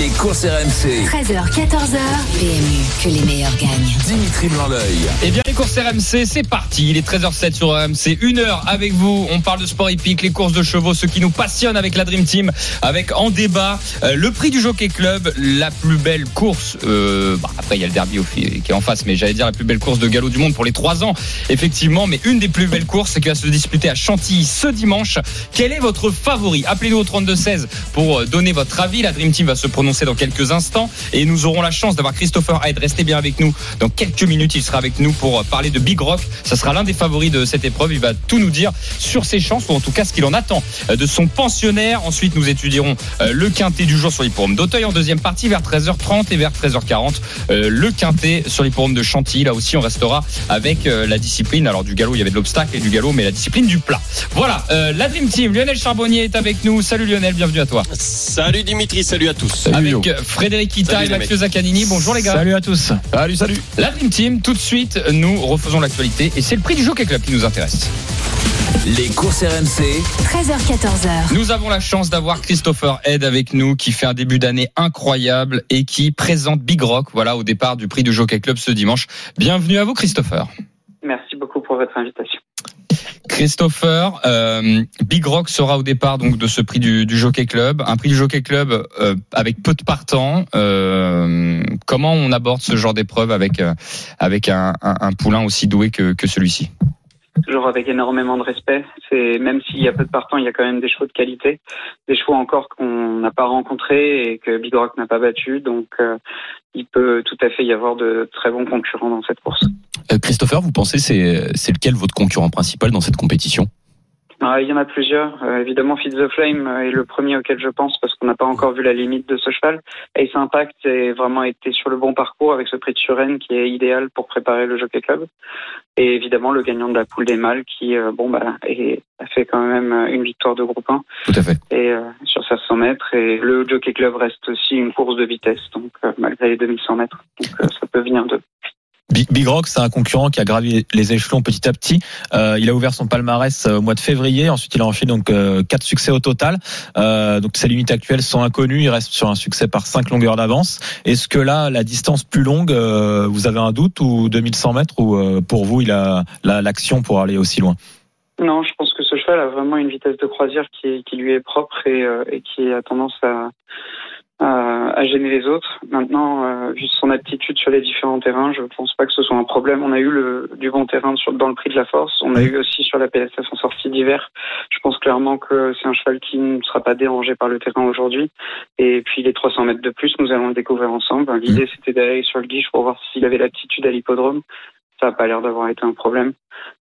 Les courses RMC. 13h, 14h. PMU, que les meilleurs gagnent. Dimitri Blanc-L'œil. Eh bien, les courses RMC, c'est parti. Il est 13h07 sur RMC. Une heure avec vous. On parle de sport hippique, les courses de chevaux, ce qui nous passionne avec la Dream Team, avec en débat euh, le prix du Jockey Club, la plus belle course. Euh, bah, après, il y a le derby au- qui est en face, mais j'allais dire la plus belle course de galop du monde pour les trois ans, effectivement. Mais une des plus belles courses qui va se disputer à Chantilly ce dimanche. Quel est votre favori? Appelez-nous au 32-16 pour euh, donner votre avis. La Dream Team va se prononcer dans quelques instants et nous aurons la chance d'avoir Christopher Hyde. Restez bien avec nous. Dans quelques minutes, il sera avec nous pour euh, parler de Big Rock. Ça sera l'un des favoris de cette épreuve. Il va tout nous dire sur ses chances ou en tout cas ce qu'il en attend euh, de son pensionnaire. Ensuite, nous étudierons euh, le quintet du jour sur l'hipporome d'Auteuil en deuxième partie vers 13h30 et vers 13h40 euh, le quintet sur l'hipporome de Chantilly. Là aussi, on restera avec la discipline. Alors du galop, il y avait de l'obstacle et du galop, mais la discipline du plat. Voilà, la Dream Team. Lionel Charbonnier est avec nous. Salut Lionel, bienvenue à toi. Salut Dimitri, salut à tous. Avec Frédéric Ita et Mathieu Zaccanini. Bonjour les gars. Salut à tous. Salut, salut. La Dream Team, tout de suite, nous refaisons l'actualité et c'est le prix du Jockey Club qui nous intéresse. Les courses RMC. 13h, 14h. Nous avons la chance d'avoir Christopher Head avec nous qui fait un début d'année incroyable et qui présente Big Rock voilà, au départ du prix du Jockey Club ce dimanche. Bienvenue à vous Christopher. Merci beaucoup pour votre invitation. Christopher, euh, Big Rock sera au départ donc de ce prix du, Jockey Club, un prix du Jockey Club euh, avec peu de partants. Euh, comment on aborde ce genre d'épreuve avec avec un, poulain aussi doué que, que celui-ci? Toujours avec énormément de respect. C'est même s'il y a peu de partants, il y a quand même des chevaux de qualité, des chevaux encore qu'on n'a pas rencontrés et que Big Rock n'a pas battu. Donc, il peut tout à fait y avoir de très bons concurrents dans cette course. Euh, Christopher, vous pensez c'est c'est lequel votre concurrent principal dans cette compétition? Ah, il y en a plusieurs. Euh, évidemment, Feed the Flame est le premier auquel je pense parce qu'on n'a pas encore vu la limite de ce cheval. Ace Impact a vraiment été sur le bon parcours avec ce prix de Suresnes qui est idéal pour préparer le Jockey Club. Et évidemment, le gagnant de la poule des mâles qui, euh, bon, bah, est- a fait quand même une victoire de groupe 1 Tout à fait. et euh, sur sa 100 mètres. Et le Jockey Club reste aussi une course de vitesse, donc malgré les 2100 mètres. Donc ça peut venir de. Big, Rock, c'est un concurrent qui a gravi les échelons petit à petit. Euh, il a ouvert son palmarès euh, au mois de février. Ensuite, il a enchaîné donc euh, quatre succès au total. Euh, donc ses limites actuelles sont inconnues. Il reste sur un succès par cinq longueurs d'avance. Est-ce que là, la distance plus longue, euh, vous avez un doute ou 2100 mètres ou euh, pour vous, il a la- l'action pour aller aussi loin? Non, je pense que ce cheval a vraiment une vitesse de croisière qui, qui lui est propre et, et qui a tendance à, à, à gêner les autres. Maintenant, euh, vu son aptitude sur les différents terrains, je pense pas que ce soit un problème. On a eu le, du bon terrain sur, dans le prix de la force. On a eu aussi sur la PSF en sortie d'hiver. Je pense clairement que c'est un cheval qui ne sera pas dérangé par le terrain aujourd'hui. Et puis les 300 mètres de plus, nous allons le découvrir ensemble. L'idée, c'était d'aller sur le guiche pour voir s'il avait l'aptitude à l'hippodrome. Ça n'a pas l'air d'avoir été un problème.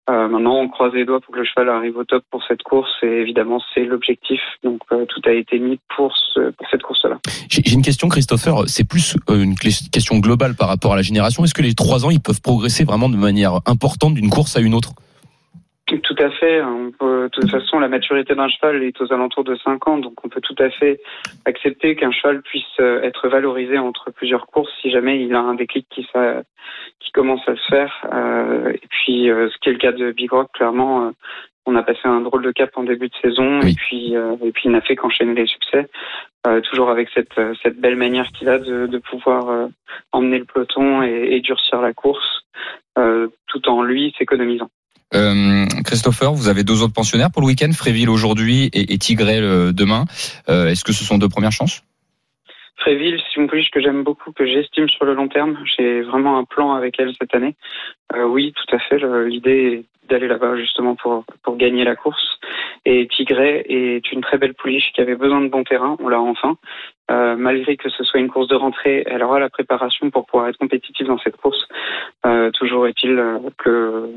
Euh, maintenant, on croise les doigts pour que le cheval arrive au top pour cette course et évidemment, c'est l'objectif. Donc, euh, tout a été mis pour, pour cette course-là. J'ai une question, Christopher. C'est plus euh, une question globale par rapport à la génération. Est-ce que les trois ans, ils peuvent progresser vraiment de manière importante d'une course à une autre? Tout à fait. On peut, de toute façon, la maturité d'un cheval est aux alentours de 5 ans, donc on peut tout à fait accepter qu'un cheval puisse euh, être valorisé entre plusieurs courses si jamais il a un déclic qui, ça, qui commence à se faire. Euh, et puis, euh, ce qui est le cas de Big Rock, clairement, euh, on a passé un drôle de cap en début de saison Oui. et puis euh, et puis il n'a fait qu'enchaîner les succès, euh, toujours avec cette cette belle manière qu'il a de, de pouvoir euh, emmener le peloton et, et durcir la course, euh, tout en lui s'économisant. Euh, Christopher, vous avez deux autres pensionnaires pour le week-end, Fréville aujourd'hui et, et Tigré le demain. Euh, Est-ce que ce sont deux premières chances? Fréville, c'est une pouliche que j'aime beaucoup, que j'estime sur le long terme. J'ai vraiment un plan avec elle cette année. Euh, oui, tout à fait. L'idée est d'aller là-bas justement pour, pour gagner la course. Et Tigré est une très belle pouliche qui avait besoin de bon terrain. On l'a enfin. Euh, malgré que ce soit une course de rentrée, elle aura la préparation pour pouvoir être compétitive dans cette course. Euh, toujours est-il euh, que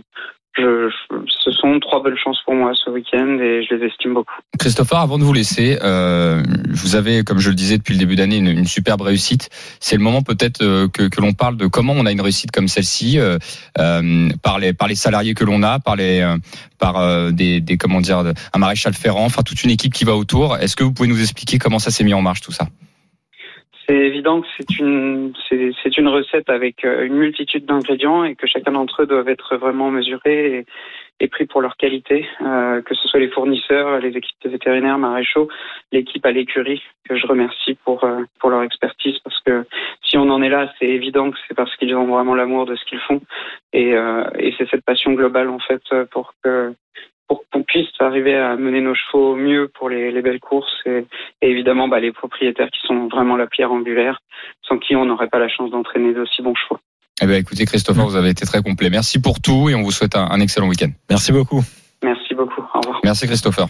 je, ce sont trois belles chances pour moi ce week-end et je les estime beaucoup. Christopher, avant de vous laisser, euh, vous avez, comme je le disais depuis le début d'année, une, une superbe réussite. C'est le moment peut-être euh, que, que l'on parle de comment on a une réussite comme celle-ci euh, euh, par les par les salariés que l'on a, par les euh, par euh, des, des comment dire un maréchal Ferrand, enfin toute une équipe qui va autour. Est-ce que vous pouvez nous expliquer comment ça s'est mis en marche tout ça? C'est évident que c'est une c'est c'est une recette avec euh, une multitude d'ingrédients et que chacun d'entre eux doivent être vraiment mesurés et, et pris pour leur qualité, euh, que ce soit les fournisseurs, les équipes vétérinaires, maréchaux, l'équipe à l'écurie que je remercie pour euh, pour leur expertise parce que si on en est là, c'est évident que c'est parce qu'ils ont vraiment l'amour de ce qu'ils font et euh, et c'est cette passion globale en fait pour que pour qu'on puisse arriver à mener nos chevaux au mieux pour les, les belles courses et, et évidemment bah, les propriétaires qui sont vraiment la pierre angulaire, sans qui on n'aurait pas la chance d'entraîner d'aussi bons chevaux. Eh bien, écoutez, Christopher, vous avez été très complet. Merci pour tout et on vous souhaite un, un excellent week-end. Merci beaucoup. Merci beaucoup. Au revoir. Merci, Christopher.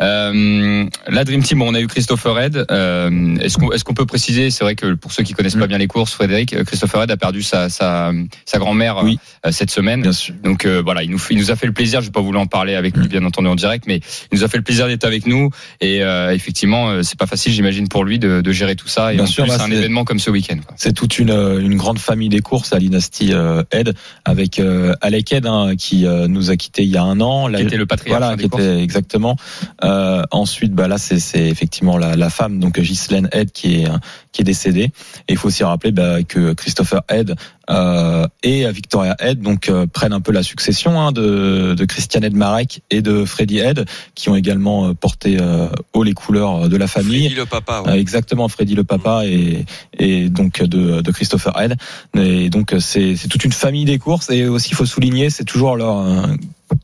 Euh, la Dream Team, bon, on a eu Christopher Red. Euh, est-ce qu'on est-ce qu'on peut préciser, c'est vrai que pour ceux qui connaissent pas bien les courses, Frédéric, euh, Christopher Red a perdu sa sa, sa grand-mère Oui. euh, cette semaine. Bien sûr. Donc euh, voilà, il nous il nous a fait le plaisir. Je vais pas vouloir en parler avec lui, bien entendu en direct, mais il nous a fait le plaisir d'être avec nous. Et euh, effectivement, c'est pas facile, j'imagine, pour lui de, de gérer tout ça. Et Bien en sûr, bah, un c'est- événement comme ce week-end. C'est toute une, une grande famille des courses à l'Inasty euh, Ed avec euh, Alec Ed hein, qui euh, nous a quitté il y a un an. Qui La- était le patriarche Voilà, des qui courses. était exactement. Euh, ensuite, bah là, c'est effectivement la, la femme, donc Ghislaine Head, qui est qui est décédée. Et il faut aussi rappeler bah, que Christopher Head euh, et Victoria Head donc euh, prennent un peu la succession hein, de, de Christian Head Marek et de Freddy Head, qui ont également euh, porté euh, haut les couleurs de la famille. Freddy le papa. Ouais. exactement, Freddy le papa et, et donc de, de Christopher Head. Et donc c'est c'est toute une famille des courses et aussi il faut souligner c'est toujours leur euh,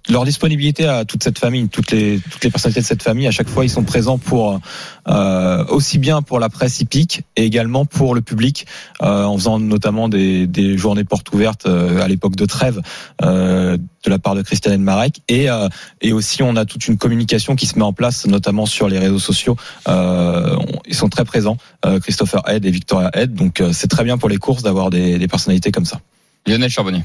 leur disponibilité à toute cette famille, toutes les toutes les personnalités de cette famille. À chaque fois ils sont présents pour euh, aussi bien pour la presse hippique et également pour le public euh, en faisant notamment des, des journées portes ouvertes euh, à l'époque de trêve euh, de la part de Christiane Marek et euh, et aussi on a toute une communication qui se met en place notamment sur les réseaux sociaux euh, ils sont très présents, Christopher Head et Victoria Head. Donc c'est très bien pour les courses d'avoir des, des personnalités comme ça. Lionel Charbonnier.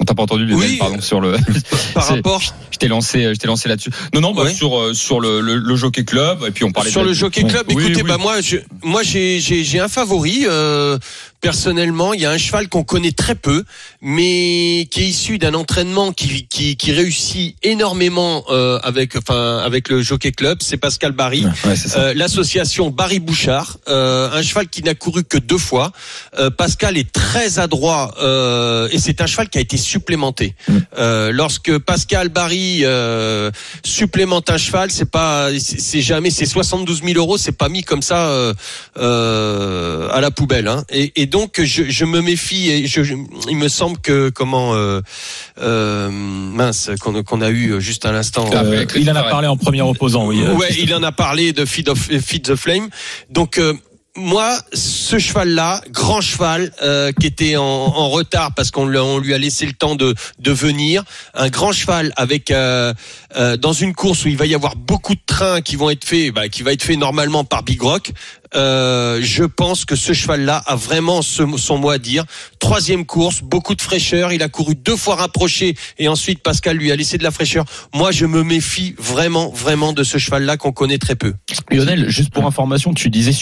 On t'a pas entendu, Oui. pardon, sur le. Par rapport Je t'ai lancé, je t'ai lancé là-dessus. Non, non, bah, sur euh, sur le, le, le Jockey Club et puis on parlait sur de le Jockey Club, écoutez, oui. bah moi, je, moi j'ai j'ai j'ai un favori. Euh, personnellement, il y a un cheval qu'on connaît très peu, mais qui est issu d'un entraînement qui qui qui réussit énormément euh, avec enfin avec le Jockey Club. C'est Pascal Barry. Ouais. Euh, l'association Barry Bouchard, euh, un cheval qui n'a couru que deux fois. Euh, Pascal est très adroit euh, et c'est un cheval qui a été supplémenté. Mm. Euh, lorsque Pascal Barry euh, supplémente un cheval, c'est pas, c'est jamais, c'est 72 000 euros, c'est pas mis comme ça euh, euh, à la poubelle. Hein. Et, et donc je, je me méfie. Et je, je- il me semble que comment euh, euh, mince qu'on qu'on a eu juste à l'instant. Ah, Euh, il en a parlé en premier opposant, oui. euh, Ouais, Christopher. il en a parlé de Feed, of, Feed the Flame. Donc euh, moi, ce cheval-là, grand cheval, euh, qui était en, en retard parce qu'on lui, on lui a laissé le temps de, de venir, un grand cheval avec euh, euh, dans une course où il va y avoir beaucoup de trains qui vont être faits, bah, qui va être fait normalement par Big Rock. Euh, je pense que ce cheval-là a vraiment ce- son mot à dire. Troisième course, beaucoup de fraîcheur. Il a couru deux fois rapproché et ensuite Pascal lui a laissé de la fraîcheur. Moi, je me méfie vraiment, vraiment de ce cheval-là qu'on connaît très peu. Lionel, juste pour information, tu disais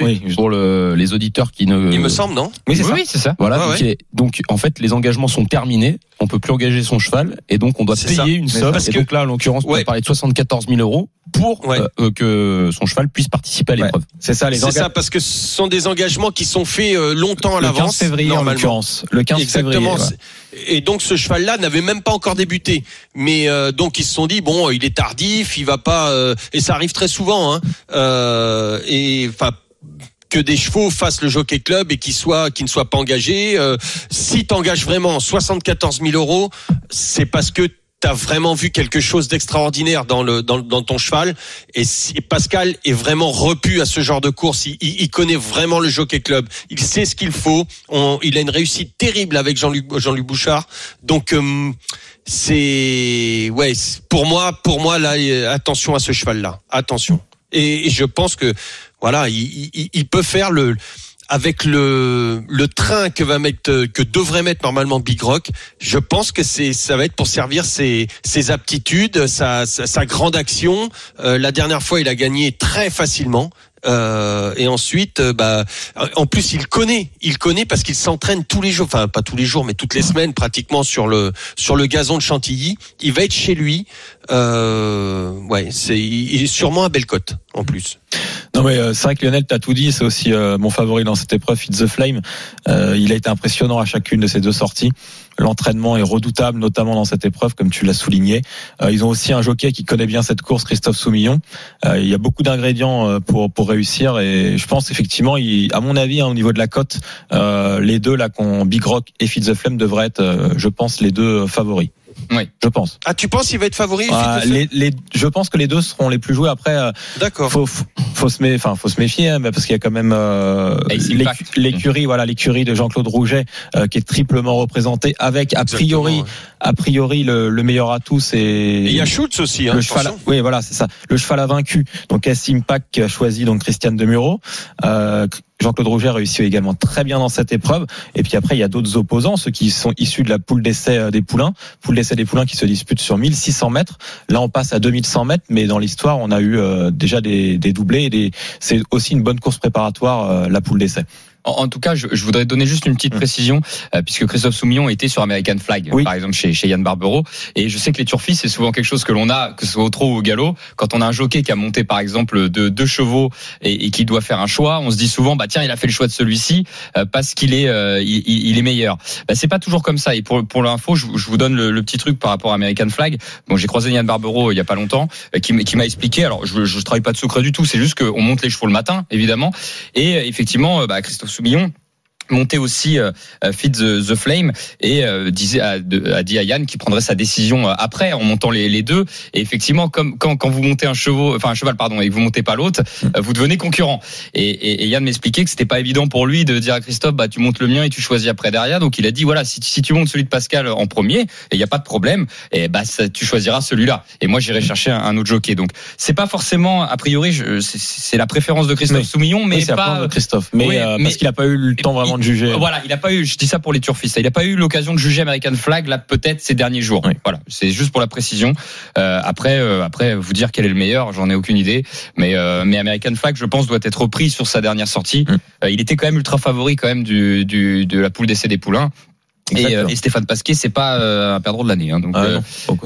Oui, juste. pour le, les auditeurs qui ne. Il me semble, non? Oui, c'est ça. Oui, c'est ça. Voilà, donc, ouais. il est- donc en fait les engagements sont terminés, on peut plus engager son cheval et donc on doit payer ça. une somme. parce Et que- donc là en l'occurrence on Ouais. parlait de 74 000 euros pour Ouais. euh, euh, que son cheval puisse participer à Ouais. l'épreuve. C'est ça, les C'est ça, parce que ce sont des engagements qui sont faits euh, longtemps à Le 15 l'avance. février en l'occurrence. Le 15 Exactement. février. ouais. Et donc ce cheval-là n'avait même pas encore débuté. Mais euh, donc ils se sont dit bon, il est tardif, il va pas. euh, et ça arrive très souvent. Hein, euh, et enfin que des chevaux fassent le jockey club et qu'ils soient, qui ne soient pas engagés. Euh, si t'engages vraiment 74 000 euros, c'est parce que t'as vraiment vu quelque chose d'extraordinaire dans le dans, dans ton cheval. Et Pascal est vraiment repu à ce genre de course il, il, il connaît vraiment le jockey club. Il sait ce qu'il faut. On- il a une réussite terrible avec Jean-Luc Jean-Luc Bouchard. Donc euh, c'est ouais pour moi pour moi là euh, attention à ce cheval là attention. Et, et je pense que voilà il, il, il peut faire le avec le train que va mettre que devrait mettre normalement Big Rock, je pense que ça va être pour servir ses aptitudes, sa grande action. Euh, la dernière fois, il a gagné très facilement. Euh, et ensuite, euh, bah, en plus, il connaît, il connaît parce qu'il s'entraîne tous les jours, enfin pas tous les jours, mais toutes les semaines pratiquement sur le sur le gazon de Chantilly. Il va être chez lui. Euh, ouais, c'est il est sûrement à belle cote en plus. Non mais euh, c'est vrai que Lionel t'as tout dit, c'est aussi euh, mon favori dans cette épreuve, It's the Flame. Euh, il a été impressionnant à chacune de ces deux sorties. L'entraînement est redoutable, notamment dans cette épreuve, comme tu l'as souligné. Euh, ils ont aussi un jockey qui connaît bien cette course, Christophe Soumillon. Euh, il y a beaucoup d'ingrédients euh, pour pour réussir et je pense effectivement, il, à mon avis, hein, au niveau de la cote, euh, les deux là, qu'on Big Rock et Fitz the Flame devraient être, euh, je pense, les deux favoris. Oui. Je pense. Ah, tu penses qu'il va être favori Ah, les, les, je pense que les deux seront les plus joués. Après, euh, D'accord. faut, faut, faut se méfier, enfin, faut se méfier, hein, parce qu'il y a quand même euh, Impact. l'écurie, voilà, l'écurie de Jean-Claude Rouget euh, qui est triplement représentée avec a priori, ouais. a priori le, le meilleur atout, c'est il y a Schultz aussi. Hein, le cheval. attention. Oui, voilà, c'est ça. Le cheval a vaincu. Donc S Impact qui a choisi donc Christiane Demuro. Euh, Jean-Claude Rouget réussit également très bien dans cette épreuve. Et puis après, il y a d'autres opposants, ceux qui sont issus de la poule d'essai euh, des poulains, poule d'essai des poulains qui se disputent sur 1600 mètres. Là, on passe à 2100 mètres, mais dans l'histoire, on a eu euh, déjà des, des doublés. C'est aussi une bonne course préparatoire, euh, la poule d'essai. En, en tout cas, je, je voudrais donner juste une petite Mm. précision, euh, puisque Christophe Soumillon était sur American Flag, Oui. par exemple chez, chez Yann Barbero, et je sais que les turfis, c'est souvent quelque chose que l'on a, que ce soit au trot ou au galop. Quand on a un jockey qui a monté, par exemple, de deux chevaux et, et qui doit faire un choix, on se dit souvent, bah tiens, il a fait le choix de celui-ci euh, parce qu'il est, euh, il, il- est meilleur. Bah, c'est pas toujours comme ça. Et pour pour l'info, je, je vous donne le, le petit truc par rapport à American Flag. Bon, j'ai croisé Yann Barbero il y a pas longtemps, euh, qui, m'a expliqué. Alors, je, je travaille pas de secret du tout. C'est juste qu'on monte les chevaux le matin, évidemment, et effectivement, euh, bah, Christophe Soumillon montait aussi euh, euh, Feed the, the Flame et euh, disait a, a dit à Yann qu'il prendrait sa décision euh, après en montant les, les deux. Et effectivement comme quand, quand vous montez un cheval enfin un cheval pardon et que vous montez pas l'autre euh, vous devenez concurrent. Et, et, et Yann m'expliquait que c'était pas évident pour lui de dire à Christophe bah tu montes le mien et tu choisis après derrière. Donc il a dit voilà si, si tu montes celui de Pascal en premier il y a pas de problème et bah ça, tu choisiras celui-là. Et moi j'irai chercher un, un autre jockey. Donc c'est pas forcément a priori c'est- la préférence de Christophe Oui. Soumillon mais Oui, pas de Christophe. Mais, Oui, euh, mais- parce qu'il a pas eu le temps vraiment de juger. voilà, il a pas eu, je dis ça pour les turfistes, il a pas eu l'occasion de juger American Flag là peut-être ces derniers jours. Oui. Voilà, c'est juste pour la précision. Euh, après, euh, après vous dire quel est le meilleur, j'en ai aucune idée. Mais euh, mais American Flag, je pense, doit être repris sur sa dernière sortie. Mm. Euh, il était quand même ultra favori quand même du, du de la poule d'essai des poulains. Et, euh, et Stéphane Pasquier, c'est pas euh, un perdreau de l'année. Hein, donc Ah, euh,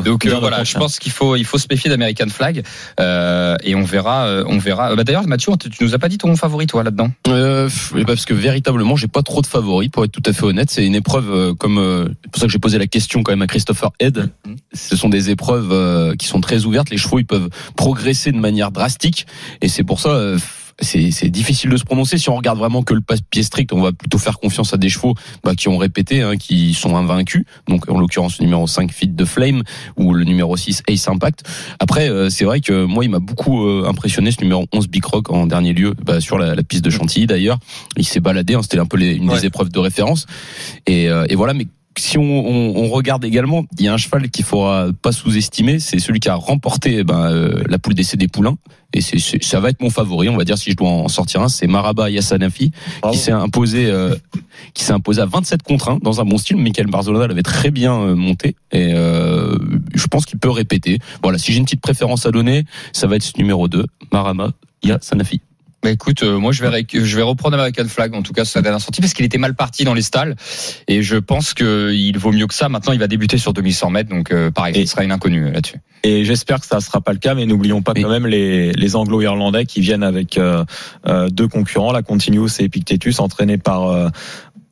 donc euh, voilà, je pense qu'il faut il faut se méfier d'American Flag euh, et on verra on verra. Bah, D'ailleurs Mathieu, tu tu nous as pas dit ton favori toi là-dedans? Ben, parce que véritablement, j'ai pas trop de favoris pour être tout à fait honnête. C'est une épreuve comme euh, c'est pour ça que j'ai posé la question quand même à Christopher Head. Mhm. Ce sont des épreuves euh, qui sont très ouvertes. Les chevaux ils peuvent progresser de manière drastique et c'est pour ça. C'est c'est difficile de se prononcer si on regarde vraiment que le papier strict. On va plutôt faire confiance à des chevaux bah, qui ont répété, hein, qui sont invaincus. Donc en l'occurrence le numéro 5 Fit de Flame ou le numéro 6 Ace Impact. Après, euh, c'est vrai que moi, il m'a beaucoup euh, impressionné ce numéro 11 Big Rock en dernier lieu, bah, sur la, la piste de Chantilly d'ailleurs. Il s'est baladé, hein, c'était un peu les- une Ouais. des épreuves de référence. Et, euh, et voilà, mais si on, on- on regarde également, il y a un cheval qu'il faudra pas sous-estimer, c'est celui qui a remporté eh ben, euh, la poule d'essai des poulains. Et c'est, ça va être mon favori, on va dire si je dois en sortir un, c'est Maraba Yassanafi Bravo. qui s'est imposé, euh, qui s'est imposé à 27 contre 1 dans un bon style. Michael Barzolona l'avait très bien euh, monté et euh, je pense qu'il peut répéter. Voilà, si j'ai une petite préférence à donner, ça va être ce numéro 2, Marama Yassanafi. Bah écoute, euh, moi je vais ré- je vais reprendre American Flag en tout cas sur sa dernière sortie parce qu'il était mal parti dans les stalles et je pense que il vaut mieux que ça. Maintenant il va débuter sur 2100 mètres donc euh, pareil, Et- il sera une inconnue euh, là-dessus. Et j'espère que ça sera pas le cas, mais n'oublions pas quand même les, les Anglo-Irlandais qui viennent avec euh, deux concurrents, la Continuous et Epictetus, entraînés par euh,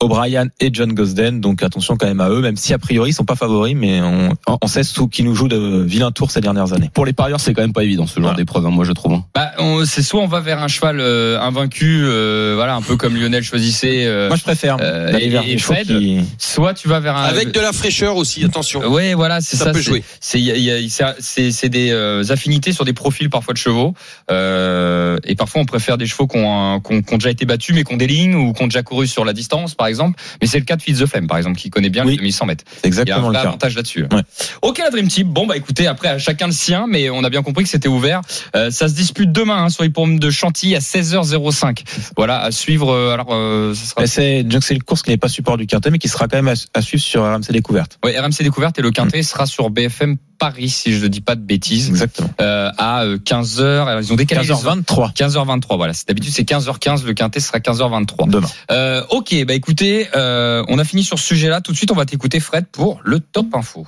O'Brien et John Gosden. Donc attention quand même à eux, même si a priori ils sont pas favoris, mais on, on sait sous qui nous joue de vilains tours ces dernières années. Pour les parieurs, c'est quand même pas évident ce genre Voilà. d'épreuve, hein, moi je trouve. hein. Bah on- c'est soit on va vers un cheval euh, invaincu, euh, voilà un peu comme Lionel choisissait, euh, Moi je préfère euh, et- Fred, qui... soit tu vas vers un Avec de la fraîcheur aussi, attention. Ouais, voilà, c'est Ça ça. peut c'est- jouer. C'est des euh, affinités sur des profils parfois de chevaux. Euh, et parfois on préfère des chevaux qui ont, un- qui ont- qui ont déjà été battus mais qui ont des lignes ou qui ont déjà couru sur la distance par exemple. Mais c'est le cas de Flame par exemple qui connaît bien Oui. les 2100 mètres. C'est Il y a un exactement le avantage là-dessus. Ouais. Ok la Dream Team. Bon bah écoutez après à chacun le sien mais on a bien compris que c'était ouvert. Euh, ça se dispute demain hein, sur l'hippodrome de Chantilly à 16h05. Voilà à suivre. euh, alors euh, ça sera C'est donc c'est une course qui n'est pas support du quintet, mais qui sera quand même à, à suivre sur RMC Découverte. ouais, RMC découverte et le quintet sera sur BFM Paris si je ne dis pas de bêtises. Exactement. euh, à 15h. Ils ont décalé les heures. 15h23 15h23, voilà. C'est- D'habitude, c'est 15h15. Le quintet sera 15h23. demain. Euh, ok, bah écoutez, euh, on a fini sur ce sujet-là. Tout de suite, on va t'écouter, Fred, pour le top info.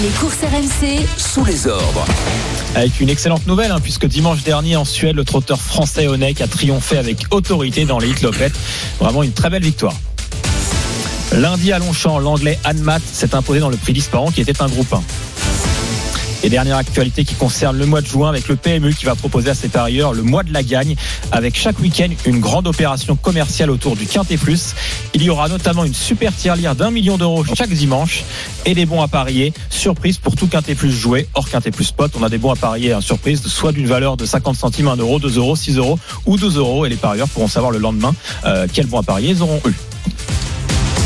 Les courses RMC, Sous les ordres. Avec une excellente nouvelle, hein, puisque dimanche dernier en Suède, le trotteur français Onek a triomphé avec autorité dans les Lopette. Vraiment une très belle victoire. Lundi à Longchamp, l'anglais Anmat s'est imposé dans le prix d'Isparan qui était un groupe 1. Et dernière actualité qui concerne le mois de juin avec le PMU qui va proposer à ses parieurs le mois de la gagne avec chaque week-end une grande opération commerciale autour du Quintet Plus. Il y aura notamment une super tirelire d'un million d'euros chaque dimanche et des bons à parier. Surprise pour tout Quintet Plus joué, hors Quintet Plus spot. On a des bons à parier en surprise, soit d'une valeur de 50 centimes, 1 euro, 2 euros, 6 euros ou 12 euros. Et les parieurs pourront savoir le lendemain euh, quels bons à parier ils auront eu.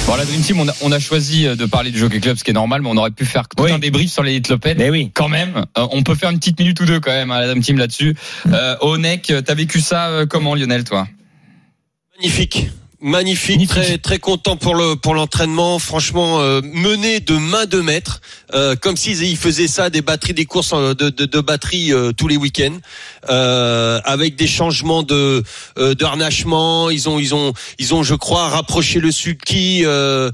Bon, la Dream Team, on a, on a choisi de parler du Jockey Club, ce qui est normal, mais on aurait pu faire tout Oui. un débrief sur les hit Lopette. Mais oui. Quand même, Euh, on peut faire une petite minute ou deux quand même, à la Dream Team là-dessus. Euh, Onek, t'as vécu ça euh, comment, Lionel, toi? Magnifique. Magnifique, Magnifique. très très content pour le pour l'entraînement. Franchement, euh, mené de main de maître, euh, comme s'ils ils faisaient ça des batteries, des courses de de, de batteries euh, tous les week-ends, euh, avec des changements de euh, de harnachement. Ils ont ils ont ils ont, je crois, rapproché le sulky euh,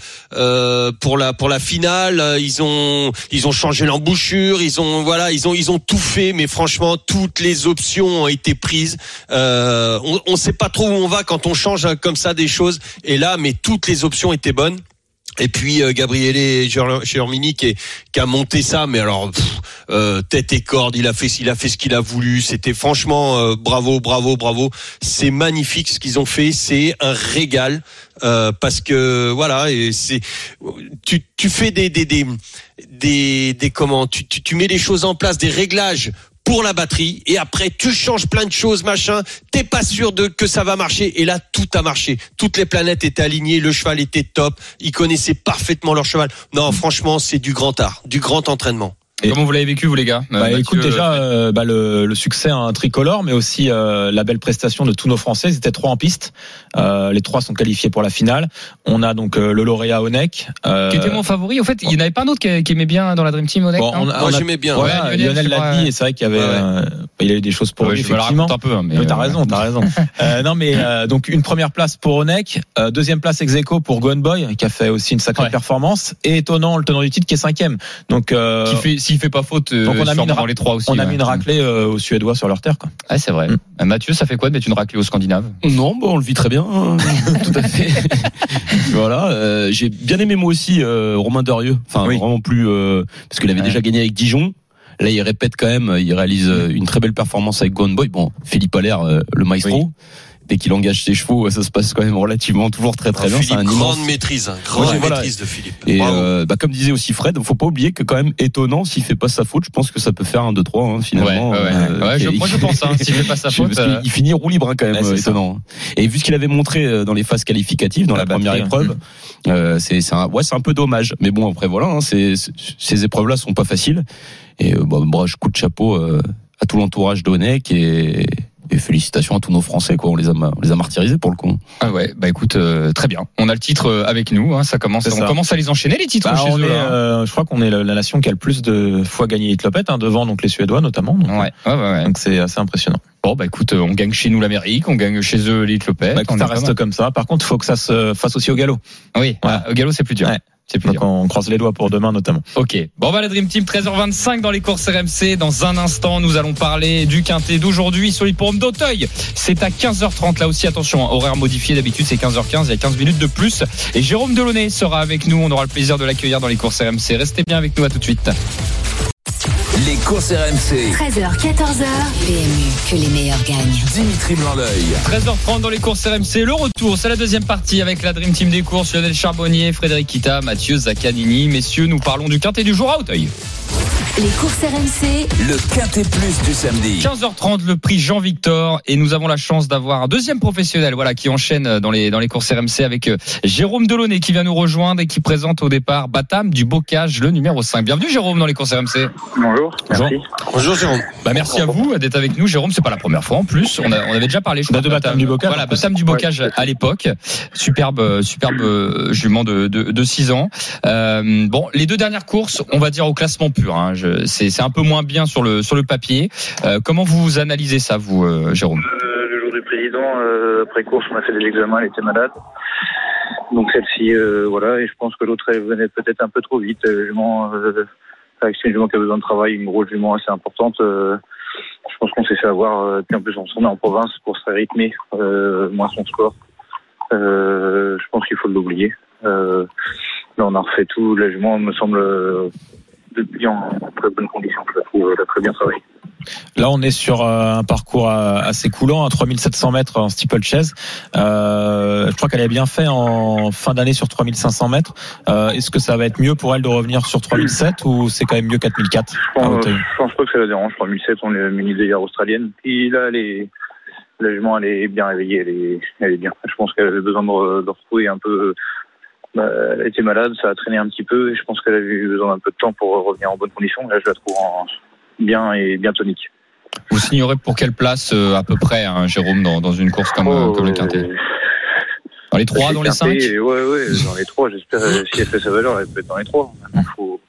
pour la pour la finale. Ils ont ils ont changé l'embouchure. Ils ont voilà, ils ont ils ont tout fait. Mais franchement, toutes les options ont été prises. On on sait pas trop où on va quand on change hein, comme ça des choses. Et là, mais toutes les options étaient bonnes. Et puis euh, Gabriele Germini qui, a monté ça, mais alors euh, tête et corde, il a fait, il a fait ce qu'il a voulu. C'était franchement euh, bravo, bravo, bravo. C'est magnifique ce qu'ils ont fait. C'est un régal euh, parce que voilà, et c'est tu, fais des des des des, des comment tu, tu tu mets les choses en place, des réglages pour la batterie. Et après tu changes plein de choses machin. T'es pas sûr de que ça va marcher. Et là tout a marché. Toutes les planètes étaient alignées. Le cheval était top. Ils connaissaient parfaitement leur cheval. Non franchement c'est du grand art. Du grand entraînement Et- Comment vous l'avez vécu, vous les gars Euh, Bah, Mathieu, écoute déjà euh, bah, le, le succès un tricolore, mais aussi euh, la belle prestation de tous nos Français. Ils étaient trois en piste. Euh, les trois sont qualifiés pour la finale. On a donc euh, le lauréat Onek. euh, Qui était mon favori, au fait, il n'y en avait pas un autre qui, qui aimait bien dans la Dream Team, Onek bon, non on a- moi on a- j'aimais bien Voilà, Ouais, Lionel, l'a dit et c'est vrai qu'il y avait, Ouais, ouais. euh, il a eu des choses pour Ouais, lui je me la raconte un peu, hein, mais Oui, t'as euh, raison, t'as raison. Euh, non, mais euh, donc une première place pour Onek, euh, deuxième place ex aequo pour Gone Boy qui a fait aussi une sacrée Ouais. performance et étonnant le tenant du titre qui est cinquième. Donc euh, Qui fait, s'il fait pas faute, euh, Donc on a mis une les trois aussi. on a mis une raclée euh, aux Suédois sur leur terre. Quoi. Ah, c'est vrai. Mm. Euh, Mathieu, ça fait quoi de mettre une raclée aux Scandinaves? Non, bon, on le vit très bien, hein. tout à fait. voilà, euh, j'ai bien aimé moi aussi euh, Romain Derieux. Enfin, Oui. vraiment plus euh, parce qu'il avait Ouais. déjà gagné avec Dijon. Là, il répète quand même, il réalise une très belle performance avec Gone Boy. Bon, Philippe Allaire, euh, le maestro. Oui. Dès qu'il engage ses chevaux, ça se passe quand même relativement toujours très très bien. C'est Philippe un grande immense. maîtrise hein, grande Ouais, voilà. maîtrise de Philippe Et euh, bah, comme disait aussi Fred, faut pas oublier que quand même étonnant s'il fait pas sa faute. Je pense que ça peut faire un 2-3 hein, finalement. Ouais, ouais, Euh, je- moi, je pense, hein, s'il fait pas sa faute, euh, Il finit roue libre hein, quand même, étonnant. Et vu ce qu'il avait montré euh, dans les phases qualificatives, dans La la, première batterie, épreuve, euh, c'est un, ouais, c'est un peu dommage. Mais bon, après voilà, hein, c'est- ces épreuves-là sont pas faciles. Et euh, bon, bah, je coup de chapeau euh, à tout l'entourage d'Onek et, et félicitations à tous nos Français. Quoi, on les a, on les a martyrisés pour le coup. Ah ouais, bah écoute, euh, très bien. On a le titre euh, avec nous, hein, ça commence, on ça. commence à les enchaîner les titres Bah, chez on eux. est, hein. euh, je crois qu'on est la, la nation qui a le plus de fois gagné Hitlopet, hein, devant donc les Suédois notamment. Donc, Ouais, ouais, ouais, ouais. donc c'est assez impressionnant. Bon, bah écoute, on gagne chez nous l'Amérique, on gagne chez eux les Clopettes. Bah, ça reste comme ça. Par contre, il faut que ça se fasse aussi au galop. Oui, ah, au galop c'est plus dur. C'est plus croise les doigts pour demain notamment. Ok. Bon, bah la Dream Team 13h25 dans les courses RMC. Dans un instant, nous allons parler du quintet d'aujourd'hui sur l'hipporome d'Auteuil. C'est à 15h30. Là aussi, attention, hein, horaire modifié. D'habitude, c'est 15h15. Il y a 15 minutes de plus. Et Jérôme Delaunay sera avec nous. On aura le plaisir de l'accueillir dans les courses RMC. Restez bien avec nous. À tout de suite. Courses RMC. 13h, 14h. PMU, que les meilleurs gagnent. Dimitri Blanc-L'œil. 13h30 dans les courses RMC. Le retour, c'est la deuxième partie avec la Dream Team des courses. Lionel Charbonnier, Frédéric Kita, Mathieu Zaccanini. Messieurs, nous parlons du quintet du jour à Auteuil. Les courses RMC, Le quintet plus du samedi. 15h30 le prix Jean Victor et nous avons la chance d'avoir un deuxième professionnel voilà qui enchaîne dans les dans les courses RMC avec euh, Jérôme Delaunay qui vient nous rejoindre et qui présente au départ Batam du Bocage le numéro 5. Bienvenue Jérôme dans les courses RMC. Bonjour, merci. bonjour Jérôme Bah merci à vous d'être avec nous Jérôme, c'est pas la première fois en plus. On, a- on avait déjà parlé je On a crois, de Batam du Bocage, Voilà. Batam du Bocage à l'époque. Superbe euh, superbe euh, jument de de, de 6 ans. Euh, bon, les deux dernières courses, on va dire au classement pur hein, c'est un peu moins bien sur le sur le papier. Euh, comment vous analysez ça vous euh, Jérôme? Euh, le jour du président, après course, on a fait des examens, elle était malade. Donc celle-ci, voilà, et je pense que l'autre venait peut-être un peu trop vite. Jument, avec une jument qui a besoin de travail, une grosse jument assez importante. je pense qu'on s'est fait avoir. puis en plus, on est en province pour se rythmer, moins son score. Je pense qu'il faut l'oublier. Là, on a refait tout. La jument me semble depuis en très bonne condition. Je la trouve, elle a très bien travaillé. Là, on est sur euh, un parcours euh, assez coulant, à 3700 mètres en steeplechase. Euh, je crois qu'elle est bien fait en fin d'année sur 3500 mètres. Euh, Est-ce que ça va être mieux pour elle de revenir sur 3007 ou c'est quand même mieux 4004 Je pense, je pense pas que ça la dérange. 3007, on est muni d'ailleurs australienne. Puis là, elle est, la jument, elle est bien réveillée. Elle est, elle est bien. Je pense qu'elle avait besoin de retrouver un peu. Bah, elle était malade, ça a traîné un petit peu. Et je pense qu'elle avait eu besoin d'un peu de temps pour revenir en bonne condition. Là, je la trouve en- bien et bien tonique. Vous signerez pour quelle place euh, à peu près, hein, Jérôme, dans, dans une course comme, euh, comme le Quintet Euh, Dans les trois, dans les cinq Quintet, Ouais, ouais, dans les trois. J'espère, si elle fait sa valeur, elle peut être dans les trois. Maintenant, faut,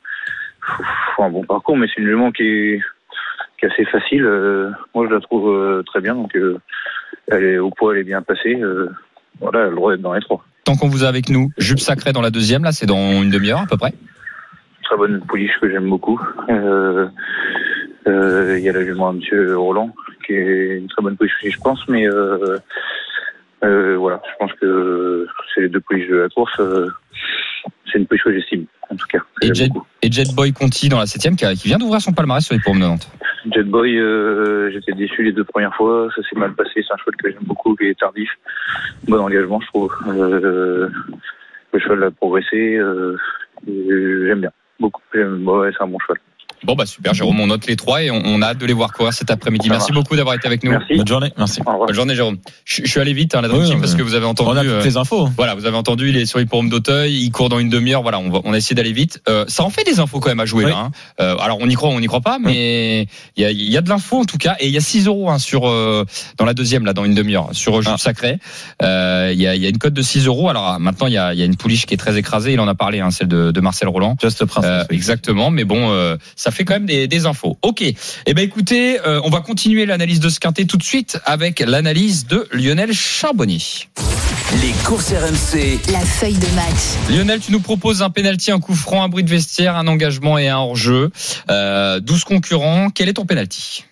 faut, faut un bon parcours, mais c'est une jument qui est, qui est assez facile. Euh, moi, je la trouve euh, très bien. Donc, elle est au poids, elle est bien passée. Voilà, elle a le droit d'être dans les trois. Tant qu'on vous a avec nous, Jupe Sacré dans la deuxième, là, c'est dans une demi-heure à peu près. Très bonne pouliche que j'aime beaucoup. Euh, euh, Il y a la jument de Monsieur Roland, qui est une très bonne pouliche aussi, je pense. Mais euh, euh, voilà, je pense que c'est les deux pouliches de la course. C'est une que j'estime, en tout cas. Et Jet, beaucoup. et Jet Boy Conti dans la septième, qui, a- qui vient d'ouvrir son palmarès sur les paumes de Nantes. Jet Boy, euh, j'étais déçu les deux premières fois. Ça s'est mal passé. C'est un cheval que j'aime beaucoup, qui est tardif. Bon engagement, je trouve. Euh, le cheval a progressé. Euh, j'aime bien. Beaucoup. Ouais, c'est un bon cheval. Bon, bah super, Jérôme, on note les trois et on, on a hâte de les voir courir cet après-midi. Merci beaucoup d'avoir été avec nous. Merci. Bonne journée, merci. Bonne journée, Jérôme. Je, je suis allé vite, hein, la Oui, Team, parce que vous avez On a entendu. toutes euh, les infos. Voilà, vous avez entendu, il est sur l'hippodrome d'Auteuil, il court dans une demi-heure. Voilà, on, va, on a essayé d'aller vite. Euh, ça en fait des infos quand même à jouer Oui. là. hein. Euh, alors on y croit, on n'y croit pas, mais il y a, il y a de l'info en tout cas. Et il y a 6 euros hein, sur euh, dans la deuxième là, dans une demi-heure, sur Jupe Ah. Sacré. Euh, Il y, a, il y a une cote de 6 euros. Alors ah, maintenant il y a, il y a une pouliche qui est très écrasée. Il en a parlé, hein, celle de, de Marcel Roland. Just Princess. Euh, oui. exactement, mais bon, euh, ça fait quand même des, des infos. Ok. Eh ben écoutez, euh, on va continuer l'analyse de ce quintet tout de suite avec l'analyse de Lionel Charbonnier. Les courses RMC. La feuille de match. Lionel, tu nous proposes un penalty, un coup franc, un bruit de vestiaire, un engagement et un hors-jeu. Euh, 12 concurrents. Quel est ton penalty?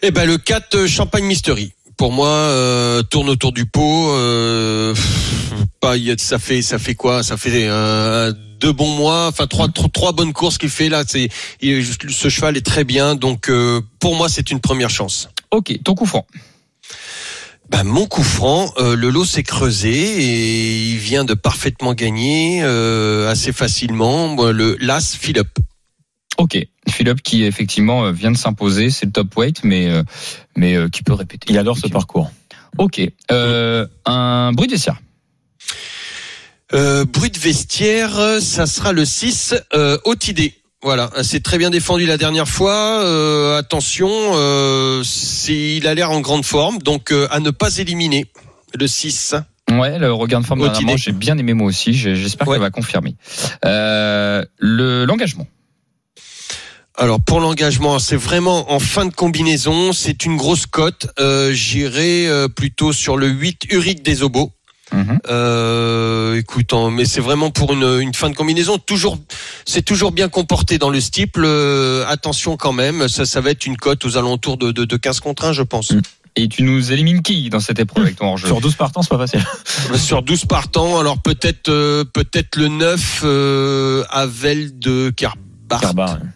Eh ben le 4 euh, Champagne Mystery. Pour moi, euh, tourne autour du pot. Euh, pas, il y a- ça fait, ça fait quoi? Ça fait euh, deux bons mois. Enfin trois, trois, trois bonnes courses qu'il fait là. C'est, ce cheval est très bien. Donc euh, pour moi, c'est une première chance. Ok, ton coup franc. Ben, mon coup franc, euh, le lot s'est creusé et il vient de parfaitement gagner euh, assez facilement. Le l'As Philippe. Ok, Philippe qui effectivement euh, vient de s'imposer, c'est le top weight, mais euh, mais euh, qui peut répéter. Il adore ce parcours. Ok, euh, un bruit de vestiaire. Euh, bruit de vestiaire, ça sera le 6, euh, haute idée. Voilà, c'est très bien défendu la dernière fois. Euh, attention, euh, il a l'air en grande forme, donc euh, à ne pas éliminer. Le 6. Ouais, le regard de forme Haute dernièrement, idée. j'ai bien aimé moi aussi. J'espère Ouais. qu'elle va confirmer. Euh, le l'engagement. Alors pour l'engagement, c'est vraiment en fin de combinaison, c'est une grosse cote. Euh, J'irai euh, plutôt sur le 8 Uric des Obos. Mhm. Euh, écoute, mais c'est vraiment pour une, une fin de combinaison. Toujours, c'est toujours bien comporté dans le steeple. Euh, attention quand même, ça, ça va être une cote aux alentours de, de, de 15 contre 1, je pense. Mm. Et tu nous élimines qui dans cette épreuve avec ton hors-jeu Sur 12 partants, c'est pas facile. Sur 12 partants, alors peut-être euh, peut-être le 9 euh, Avel de Carbar. Carbar, ouais.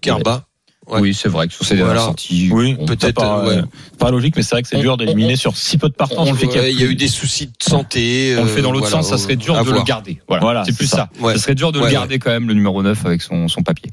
Carpar. Ouais. Oui, c'est vrai que sur ces dernières Voilà. sorties, Oui, peut-être, ouais. euh, pas logique, mais c'est vrai que c'est dur d'éliminer sur si peu de partants. Ouais, il y a eu des soucis de santé. On le fait dans euh, l'autre voilà, sens, ça serait dur de le garder. Voilà, Voilà, c'est plus ça. ça. Ouais. Ça serait dur de le garder quand même le numéro 9 avec son, son papier.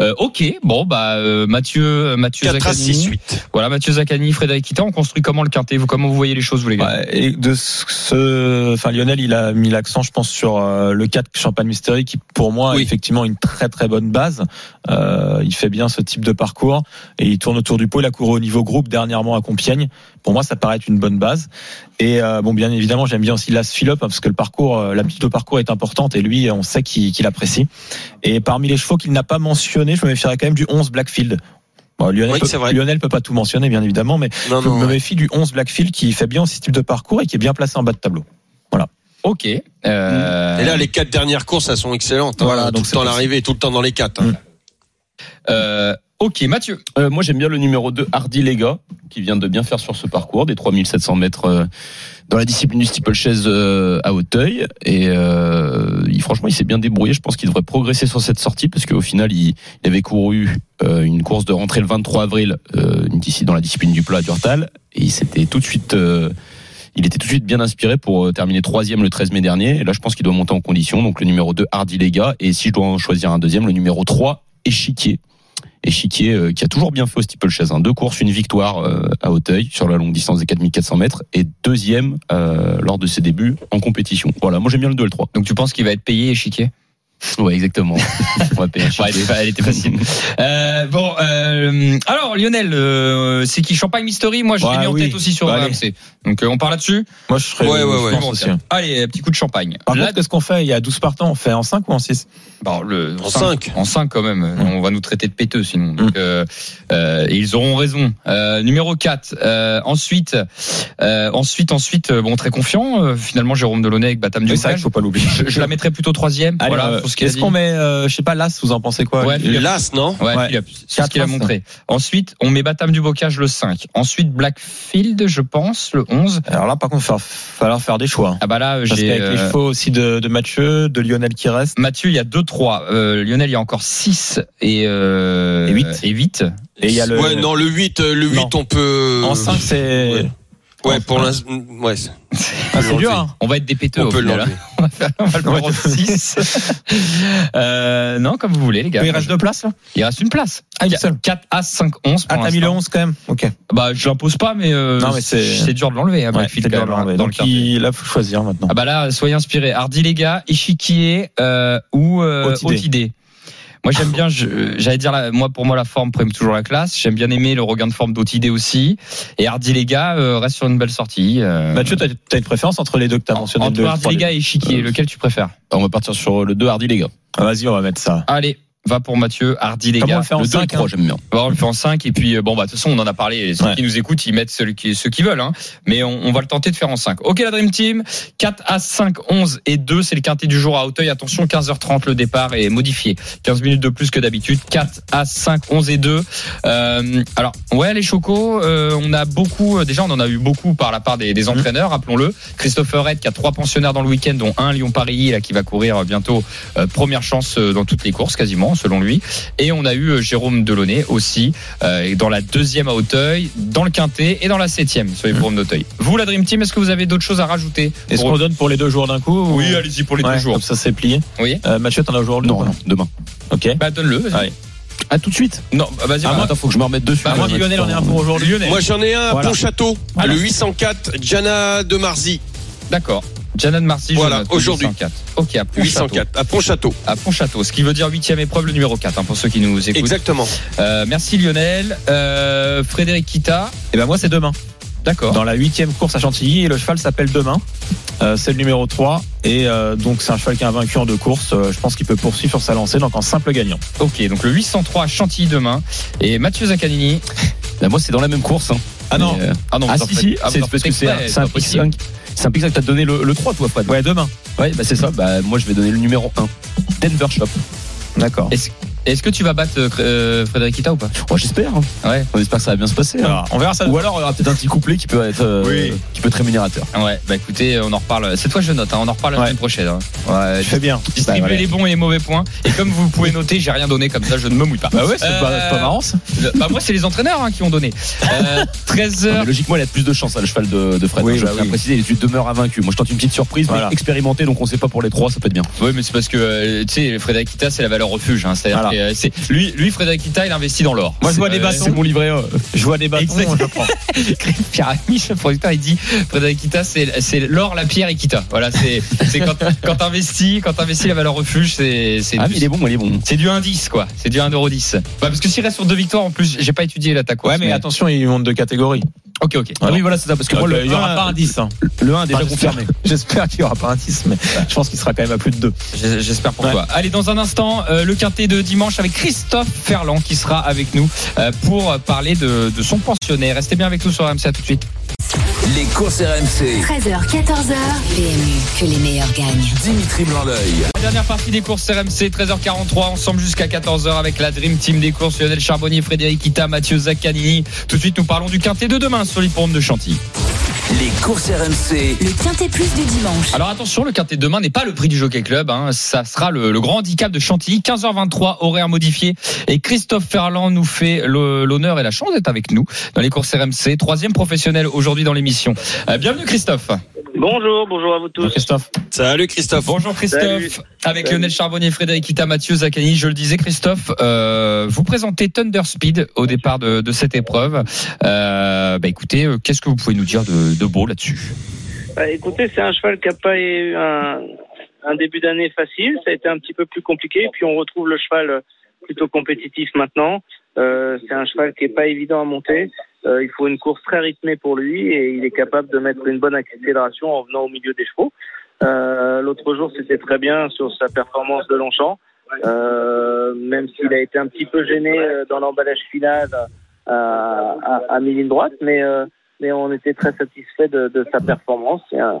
Euh, ok, bon bah euh, Mathieu Mathieu 4 à Zaccani. 6, 8. Voilà Mathieu Zaccani, Frédéric Kita, on construit comment le quintet? Vous comment vous voyez les choses vous les gars? Ouais, et de ce, enfin Lionel, il a mis l'accent, je pense, sur euh, le 4 Champagne Mystery, qui pour moi Oui. est effectivement une très très bonne base. Euh, il fait bien ce type de parcours et il tourne autour du pot. Il a couru au niveau groupe dernièrement à Compiègne. Pour moi, ça paraît être une bonne base. Et euh, bon, bien évidemment, j'aime bien aussi Las Philip parce que le parcours, euh, la petite au parcours est importante et lui, on sait qu'il qu'il apprécie. Et parmi les chevaux qu'il n'a pas mentionné, je me méfierais quand même du 11 Blackfield. Bon, Lionel, Oui, peut. Lionel peut pas tout mentionner, bien évidemment, mais Non, je non, me ouais. méfie du 11 Blackfield qui fait bien aussi ce type de parcours et qui est bien placé en bas de tableau. Ok. Euh, Et là, les quatre dernières courses, elles sont excellentes. Voilà, hein, donc tout c'est le temps l'arrivée, tout le temps dans les quatre. hein. Mm. Euh, ok, Mathieu. Euh, moi, j'aime bien le numéro 2, Hardy Lega, qui vient de bien faire sur ce parcours, des 3700 mètres euh, dans la discipline du steeplechase euh, à Hauteuil. Et euh, il, franchement, il s'est bien débrouillé. Je pense qu'il devrait progresser sur cette sortie, parce qu'au final, il, avait couru une course de rentrée le 23 avril, ici dans la discipline du plat à Durtal. Et il s'était tout de suite... il était tout de suite bien inspiré pour terminer troisième le 13 mai dernier. Et là, je pense qu'il doit monter en condition. Donc le numéro 2, Hardy Lega. Et si je dois en choisir un deuxième, le numéro 3, Échiquier. Échiquier euh, qui a toujours bien fait au steeplechase. Hein. Deux courses, une victoire euh, à Hauteuil sur la longue distance des 4400 mètres et deuxième euh, lors de ses débuts en compétition. Voilà, moi j'aime bien le 2 et le 3. Donc tu penses qu'il va être payé échiquier? Ouais, exactement. Ouais, elle, était, elle était facile. Euh, bon, euh, alors Lionel, euh, c'est qui Champagne Mystery? Moi, je l'ai Ouais, mis en oui. tête aussi sur Bah. RMC. Donc, euh, on parle là-dessus? Moi, je serais. Ouais, ouais, ouais. pense Bon, aussi. tiens. Allez, petit coup de champagne. Par Là, contre, qu'est-ce qu'on fait? Il y a 12 partants. On fait en 5 ou en 6 bon, le, En cinq. En 5 quand même. On va nous traiter de péteux sinon. Donc, euh, euh, et ils auront raison. Euh, numéro 4. Euh, ensuite, euh, ensuite, ensuite, bon, très confiant. Euh, finalement, Jérôme Delaunay avec Batam c'est vrai qu'il faut pas l'oublier. je, je la mettrais plutôt troisième. Voilà, pour ce qu'il a Est-ce qu'on met, euh, je sais pas, l'As, vous en pensez quoi Ouais. L'As, non Ouais, Ouais. Philippe, c'est ce qu'il a montré. Ensuite, on met Batam du Bocage le 5. Ensuite, Blackfield, je pense, le 11. Alors là, par contre, il va falloir faire des choix. Ah bah là, Parce qu'avec les euh, chevaux aussi de, de Mathieu, de Lionel qui reste. Mathieu, il y a 2-3. Euh, Lionel, il y a encore 6 et, euh, Et huit. Et 8. Et il y a le. Ouais, non, le 8, euh, le 8 Non. on peut. En 5, c'est. Ouais. Ouais, pour l'instant. Ouais. c'est- Ah, c'est dur, hein. On va être des péteux On peut l'enlever. hein. On va faire- on va le en 6. euh, non, comme vous voulez, les gars. Il reste deux places, là? Il reste une place. Ah, il y a seul. 4 As 5 11 Ah, pour t'as mis le l'instant. 11 quand même Ok. Bah, je l'impose pas, mais, euh, Non, mais c'est- dur de l'enlever. hein, Ouais, Blackfield, c'est dur de même, l'enlever. Donc, il- là, faut choisir maintenant. Ah bah là, soyez inspirés. Hardy les gars, Échiquier euh, ou euh, idée. Moi j'aime bien, j'allais dire, la- moi pour moi la forme prime toujours la classe. J'aime bien aimer le regain de forme d'Haute idée aussi. Et Hardy les gars euh, reste sur une belle sortie. euh, Mathieu, t'as t'as une préférence entre les deux que t'as mentionné entre le deux, Hardy gars et Échiquier, Euh, lequel tu préfères? On va partir sur le 2, Hardy Lega. Ah, Vas-y, on va mettre ça. Allez, va pour Mathieu, Hardy les Comment on gars. le fait en Le 2 et le 5 3, j'aime bien. Bon, on le fait en 5 et puis euh, bon bah de toute façon on en a parlé. Ceux Ouais. qui nous écoutent, ils mettent ceux qui, ceux qui veulent. Hein. Mais on, on va le tenter de faire en 5. Ok la Dream Team, 4 à 5, 11 et 2, c'est le quintet du jour à Hauteuil. Attention, 15h30 le départ est modifié. 15 minutes de plus que d'habitude. 4 à 5, 11 et 2. Euh, alors ouais les chocos, euh, on a beaucoup, euh, déjà on en a eu beaucoup par la part des, des entraîneurs, rappelons-le. Christopher Red qui a trois pensionnaires dans le week-end, dont un Lyon-Paris là qui va courir bientôt euh, première chance dans toutes les courses quasiment selon lui. Et on a eu euh, Jérôme Delaunay aussi euh, dans la deuxième à Auteuil, dans le quintet et dans la septième sur les forums d'Auteuil. Vous la Dream Team, est-ce que vous avez d'autres choses à rajouter Est-ce Pour- qu'on donne pour les deux jours d'un coup ou- Oui, allez-y pour les Ouais, deux jours. Comme ça, c'est plié. Oui. Euh, Mathieu, t'en as aujourd'hui Non, ou pas non, demain. Ok. Bah donne-le. Ah, tout de suite Non, bah, vas-y. Ah, bah, attends, faut que je me remette dessus. Bah, Moi, moi, Lionel, on est un pour aujourd'hui. Lionel. Moi, j'en ai un à Voilà. Pont-Château. Voilà. Le 804, Jana de Marzy. D'accord. Janan Marcy, je Voilà, aujourd'hui. 804. Ok, à Pontchâteau. 804, à Pont-Château. À Pontchâteau, ce qui veut dire huitième épreuve, le numéro 4, hein, pour ceux qui nous écoutent. Exactement. Euh, merci Lionel. Euh, Frédéric Kita. Et ben moi, c'est demain. D'accord. Dans la huitième course à Chantilly, et le cheval s'appelle Demain. Euh, c'est le numéro 3 et euh, donc c'est un cheval qui a vaincu en deux courses. Euh, je pense qu'il peut poursuivre sur sa lancée, donc en simple gagnant. Ok, donc le 803 à Chantilly demain. Et Mathieu Zaccanini. Bah, moi, c'est dans la même course. hein. Ah non, euh, Ah non, Ah vous en si si, ah, c'est parce que c'est un, un pas possible. P5. C'est un P5 que t'as donné le, le 3 toi Fred. ouais, demain. Ouais, bah c'est ça. Bah moi je vais donner le numéro 1. Denver Shop. D'accord. Est-ce est-ce que tu vas battre euh, euh, Frédéric Kita ou pas? Oh, j'espère. hein. Ouais. On espère que ça va bien se passer. hein. Alors, on verra ça. Ou alors il y aura peut-être un petit couplet qui peut être euh, Oui. qui peut être rémunérateur. Ouais, bah écoutez, on en reparle. Cette fois, je note. hein, on en reparle la Ouais. semaine prochaine. hein. Ouais, Je fais bien. distribuer Bah, voilà. les bons et les mauvais points. Et comme vous pouvez noter, j'ai rien donné comme ça, je ne me mouille pas. Bah ouais, c'est Euh, pas, c'est pas marrant ça. Bah moi, c'est les entraîneurs hein, qui ont donné. Euh, 13h. Non, mais logiquement, il a plus de chance à le cheval de, de Fred. Oui, je bah oui. préciser, il demeure invaincu. Moi, je tente une petite surprise, Voilà. mais expérimenté, donc on sait pas pour les trois, ça peut être bien. Oui, mais c'est parce que euh, tu sais, Frédéric Kita, c'est la valeur refuge. Hein, C'est-à-dire Euh, c'est lui, lui, Frédéric Kita, il investit dans l'or. Moi, je vois des bâtons. C'est mon livret. euh. Je vois des bâtons, je prends. Pierre Amiche, le producteur, il dit Frédéric Kita, c'est l'or, la pierre et Kita. Voilà, c'est quand quand t'investis, quand t'investis la valeur refuge, c'est Ah, mais il est bon, il est bon. c'est du indice quoi. C'est du 1,10€. Bah, parce que s'il reste sur deux victoires en plus, j'ai pas étudié l'attaque. Ouais, mais attention, il monte de catégorie. Ok, ok. Ah oui, voilà, c'est ça. Parce que moi, euh, le il y aura 1, pas un 10. hein. Le 1 est déjà Enfin, confirmé. J'espère qu'il y aura pas un 10, mais je pense qu'il sera quand même à plus de 2. J'- J'espère pour toi. Allez, dans un instant, euh, le quintet de dimanche avec Christophe Ferland qui sera avec nous euh, pour parler de, de son pensionnaire. Restez bien avec nous sur RMC, à tout de suite. Les courses RMC. 13h, 14h. PMU, que les meilleurs gagnent. Dimitri Blanc-L'œil. La dernière partie des courses RMC, 13h43, ensemble jusqu'à 14h avec la Dream Team des courses, Lionel Charbonnier, Frédéric Ita, Mathieu Zaccanini. Tout de suite, nous parlons du quintet de demain sur l'hippodrome de Chantilly. Les courses RMC. Le Quintet Plus du dimanche. Alors attention, le quintet de demain n'est pas le prix du Jockey Club, hein. ça sera le, le grand handicap de Chantilly, 15h23, horaire modifié. Et Christophe Ferland nous fait l'honneur et la chance d'être avec nous dans les courses RMC, troisième professionnel aujourd'hui dans l'émission. Euh, bienvenue Christophe. Bonjour, bonjour à vous tous. Christophe. Salut Christophe. Bonjour Christophe, Salut. avec Salut. Lionel Charbonnier, Frédéric Ita, Mathieu Zaccani. Je le disais Christophe, euh, vous présentez Thunder Speed au départ de, de cette épreuve. Euh, bah écoutez, euh, qu'est-ce que vous pouvez nous dire de, de beau là-dessus? Bah, écoutez, c'est un cheval qui n'a pas eu un, un début d'année facile. Ça a été un petit peu plus compliqué. Puis on retrouve le cheval plutôt compétitif maintenant. Euh, c'est un cheval qui est pas évident à monter. Euh, il faut une course très rythmée pour lui et il est capable de mettre une bonne accélération en venant au milieu des chevaux. Euh, L'autre jour, c'était très bien sur sa performance de Longchamp. Euh, même s'il a été un petit peu gêné euh, dans l'emballage final à, à, à mi-ligne droite, mais euh, mais on était très satisfait de, de sa performance. C'est un,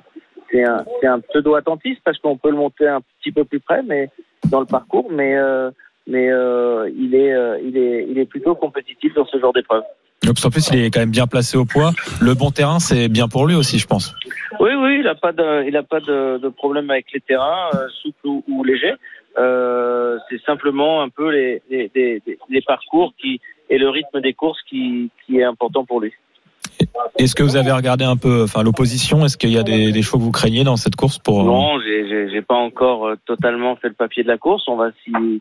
un, un pseudo attentiste parce qu'on peut le monter un petit peu plus près, mais dans le parcours, mais euh, mais euh, il est euh, il est il est plutôt compétitif dans ce genre d'épreuve. Donc, en plus, il est quand même bien placé au poids. Le bon terrain, c'est bien pour lui aussi, je pense. Oui, oui, il a pas de, il a pas de, de problème avec les terrains, euh, souples ou, ou légers. Euh, c'est simplement un peu les, les, les, les parcours qui et le rythme des courses qui, qui est important pour lui. Est-ce que vous avez regardé un peu, enfin, l'opposition? Est-ce qu'il y a des, des chevaux que vous craignez dans cette course pour Non, j'ai- pas encore euh, totalement fait le papier de la course. On va je-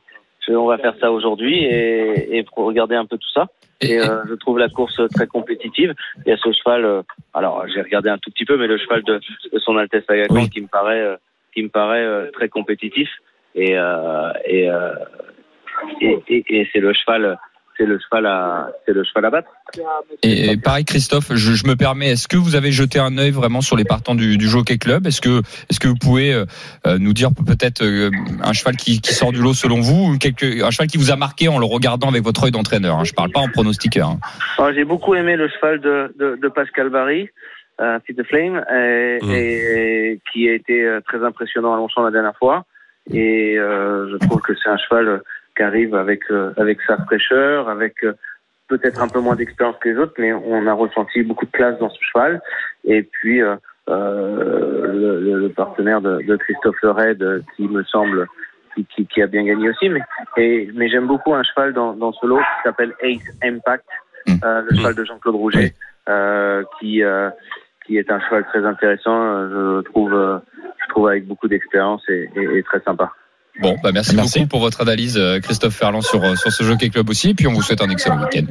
on va faire ça aujourd'hui et, et pour regarder un peu tout ça. Et euh, je trouve la course très compétitive. Il y a ce cheval. euh, alors j'ai regardé un tout petit peu, mais le cheval de, de son Altesse Aga Khan Oui. qui me paraît euh, qui me paraît euh, très compétitif. Et euh, et, euh, et, et, et c'est le cheval. C'est le cheval à c'est le cheval à battre. Et, et pareil, Christophe, je, je me permets, est-ce que vous avez jeté un œil vraiment sur les partants du, du Jockey Club? Est-ce que, est-ce que vous pouvez euh, euh, nous dire peut-être euh, un cheval qui, qui sort du lot selon vous, ou quelque, un cheval qui vous a marqué en le regardant avec votre œil d'entraîneur hein? Je parle pas en pronostiqueur. hein. Alors, J'ai beaucoup aimé le cheval de, de, de Pascal Barry, euh, Feed the Flame, et, Mm. et qui a été très impressionnant à Longchamp la dernière fois. Et euh, je trouve que c'est un cheval euh, qui arrive avec euh, avec sa fraîcheur, avec euh, peut-être un peu moins d'expérience que les autres, mais on a ressenti beaucoup de classe dans ce cheval. Et puis euh, euh, le, le- le partenaire de, de Christophe Red, qui me semble qui, qui, qui a bien gagné aussi. Mais et, mais j'aime beaucoup un cheval dans, dans ce lot qui s'appelle Ace Impact, Mm. euh, le cheval de Jean-Claude Rouget, euh, qui euh, qui est un cheval très intéressant, je trouve, je trouve avec beaucoup d'expérience et, et, et très sympa. Bon, bah merci, Merci. beaucoup pour votre analyse, euh, Christophe Ferland, sur, euh, sur ce Jockey Club aussi. Et puis on vous souhaite un excellent week-end.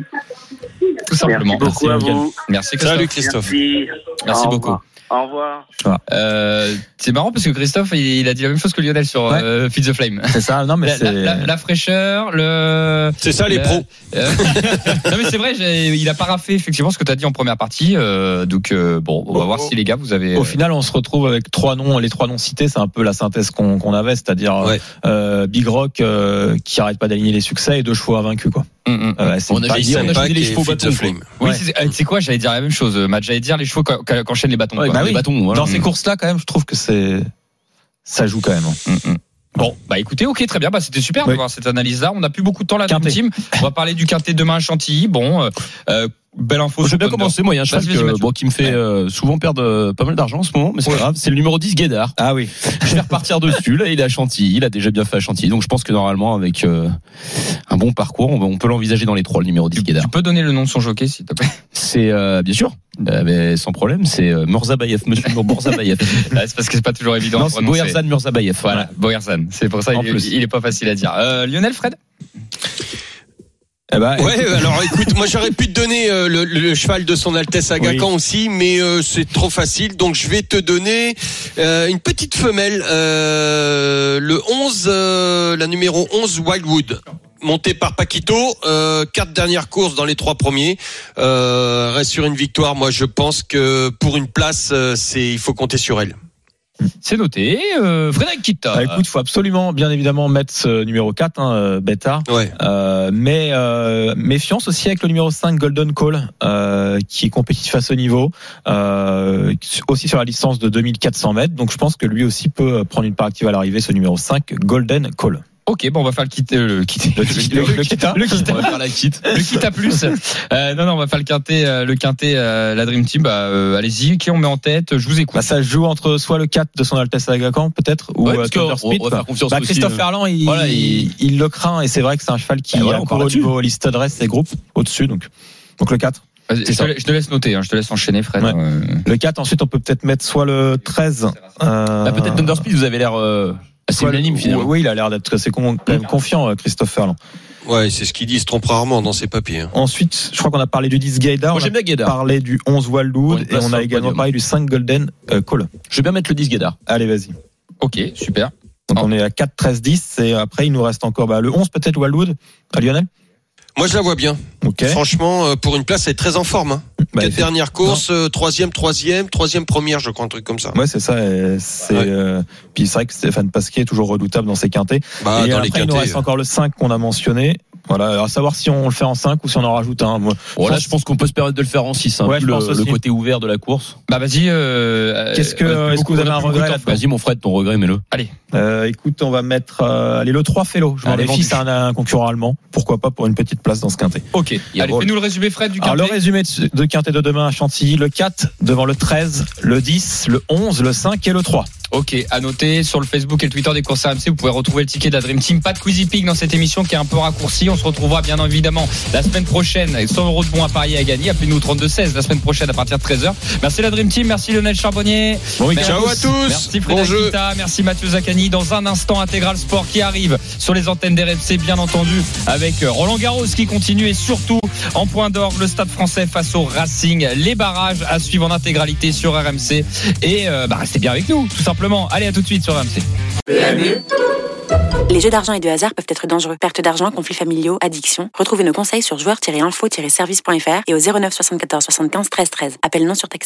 Tout simplement. Merci beaucoup à Merci, vous. Merci Christophe. Salut Christophe. Merci. Merci Au beaucoup. Au revoir. Euh, c'est marrant parce que Christophe, il, il a dit la même chose que Lionel sur Ouais. euh, Feed the Flame. C'est ça Non, mais La, c'est. la- la- la fraîcheur, le. C'est ça les le- pros. Euh, non mais c'est vrai, j'ai- il a pas raffé effectivement ce que tu as dit en première partie. euh, donc euh, bon, on va voir si les gars vous avez. Au final, on se retrouve avec trois noms. Les trois noms cités, c'est un peu la synthèse qu'on qu'on avait, c'est-à-dire Ouais. euh, Big Rock euh, qui arrête pas d'aligner les succès et deux chevaux invaincus. Quoi. Mm, mm. Euh, c'est On a pas dit- on a les chevaux Feed the bâtons, Flame. Oui, c'est- euh, tu sais quoi, j'allais dire la même chose, Matt. J'allais dire les chevaux qui qui enchaînent les bâtons. Ouais, quoi. Bah les oui. bâtons, voilà. Dans ces courses-là, quand même, je trouve que c'est ça joue quand même. hein. Mm, mm. Bon, bah écoutez, ok, très bien. Bah c'était super Oui. de voir cette analyse-là. On n'a plus beaucoup de temps là, dans le Quintet. team. On va parler du quintet demain à Chantilly. Bon, euh, euh, belle info. Je vais bien commencer. Moi, il y a un cheval que- Mathieu. bon, qui me fait euh, souvent perdre euh, pas mal d'argent en ce moment, mais c'est pas grave. C'est le numéro 10 Guédard. Ah oui. Je vais repartir dessus. Là, il est à Chantilly. Il a déjà bien fait à Chantilly. Donc, je pense que normalement, avec euh, un bon parcours, on, peut l'envisager dans les trois, le numéro 10 Guédard. Tu peux donner le nom de son jockey, s'il te plaît? C'est, euh, bien sûr, euh, mais sans problème, c'est euh, Murzabayev, monsieur Murzabayev. Ah, c'est parce que c'est pas toujours évident. non, c'est. Boyerzan Murzabayev. Voilà, Boyerzan. C'est pour ça il, il est pas facile à dire. Euh, Lionel Fred? Eh ben, Ouais, alors écoute, moi j'aurais pu te donner euh, le, le cheval de son Altesse Aga Oui. Khan aussi, mais euh, c'est trop facile, donc je vais te donner euh, une petite femelle, euh, le 11, euh, la numéro 11 Wildwood. Montée par Paquito, euh, quatre dernières courses dans les trois premiers, euh, reste sur une victoire. Moi, je pense que pour une place, euh, c'est il faut compter sur elle. C'est noté. Euh, Frédéric Kita. Bah, écoute, faut absolument, bien évidemment, mettre ce numéro 4, hein, euh, Beta. Ouais. Euh, mais euh, méfiance aussi avec le numéro 5 Golden Call euh, qui est compétitif à ce niveau euh, aussi sur la distance de 2400 mètres donc je pense que lui aussi peut prendre une part active à l'arrivée ce numéro 5 Golden Call Ok, bon, on va faire le kit, euh, le kit, le, le, le, le kita, le kita, On va faire la kit. le kit à plus. Euh, non, non, on va faire le quintet, euh, le quintet, euh, la Dream Team. Bah, euh, allez-y, qui on met en tête Je vous écoute. bah, ça joue entre soit le 4 de son Altesse Agacan peut-être ou Ouais, Thunder on Speed. va faire confiance Bah, aussi, Christophe euh, Ferland, il, voilà, il, il- le craint et c'est vrai que c'est un cheval qui voilà, a encore encore au niveau listed reste et groupe au-dessus donc donc le 4. Vas-y, Je, te je te laisse noter, hein, je te laisse enchaîner, Fred. Ouais. Euh, Le 4 ensuite on peut peut-être mettre soit le 13 euh, Bah, peut-être Thunder Speed, vous avez l'air euh, assez soit le- unanime finalement. Oui, il a l'air d'être assez con- quand même confiant euh, Christophe Ferland. Ouais, c'est ce qu'il dit, il se trompe rarement dans ses papiers. hein. Ensuite, je crois qu'on a parlé du 10 Gaïda, Moi on a j'aime bien Guédard. parlé du 11 Pour Wildwood une et on a le également podium. parlé du 5 Golden euh, Call. Je vais bien mettre le 10 Guédard. Allez, vas-y. ok, super. Donc Ah. on est à 4, 13, 10 et après il nous reste encore bah, le 11 peut-être Wildwood à Lionel? Moi, je la vois bien. Franchement, euh, pour une place, elle est très en forme. Hein. Bah, Quatre dernières courses, euh, troisième, troisième, troisième première, je crois, un truc comme ça. Ouais, c'est ça. et C'est Ouais. euh, puis c'est vrai que Stéphane Pasquier est toujours redoutable dans ses quintés. Bah, et dans après les il nous reste encore le 5 qu'on a mentionné. Voilà, à savoir si on le fait en 5 ou si on en rajoute un. Moi, Bon, là, pense- je pense qu'on peut se permettre de le faire en 6. Hein, Ouais, le, côté ouvert de la course. Bah, vas-y. Euh, Qu'est-ce que- euh, est-ce que vous avez un regret. Vas-y, mon Fred, ton regret, mets-le. Euh, écoute, on va mettre euh, allez le 3 Félo. Je m'en Allez, méfie, c'est un, un concurrent allemand. Pourquoi pas pour une petite place dans ce quintet. Ok. Allez, fais-nous le résumé, Fred, du Alors le quintet. résumé de, de quintet de demain à Chantilly, le 4 devant le 13, le 10, le 11, le 5 et le 3. Ok, à noter sur le Facebook et le Twitter des courses RMC, vous pouvez retrouver le ticket de la Dream Team. Pas de Quizy Pig dans cette émission qui est un peu raccourcie. On se retrouvera bien évidemment la semaine prochaine avec 100 euros de bons à parier à gagner. Appelez-nous au 32-16 la semaine prochaine à partir de 13h. Merci la Dream Team, merci Lionel Charbonnier. Bon Merci. Ciao à tous. Merci Bon Frédéric jeu. Kita, merci Mathieu Zaccani. Dans un instant, Intégral Sport qui arrive sur les antennes d'RMC, bien entendu, avec euh, Roland Garros qui continue et surtout en point d'orgue le Stade français face au Racing. Les barrages à suivre en intégralité sur RMC. Et euh, bah, restez bien avec nous, tout simplement. Allez, à tout de suite sur RMC. Les jeux d'argent et de hasard peuvent être dangereux. Perte d'argent, conflits addiction. Retrouvez nos conseils sur joueurs-info-service.fr et au 09 74 75 13 13. Appel non surtaxé.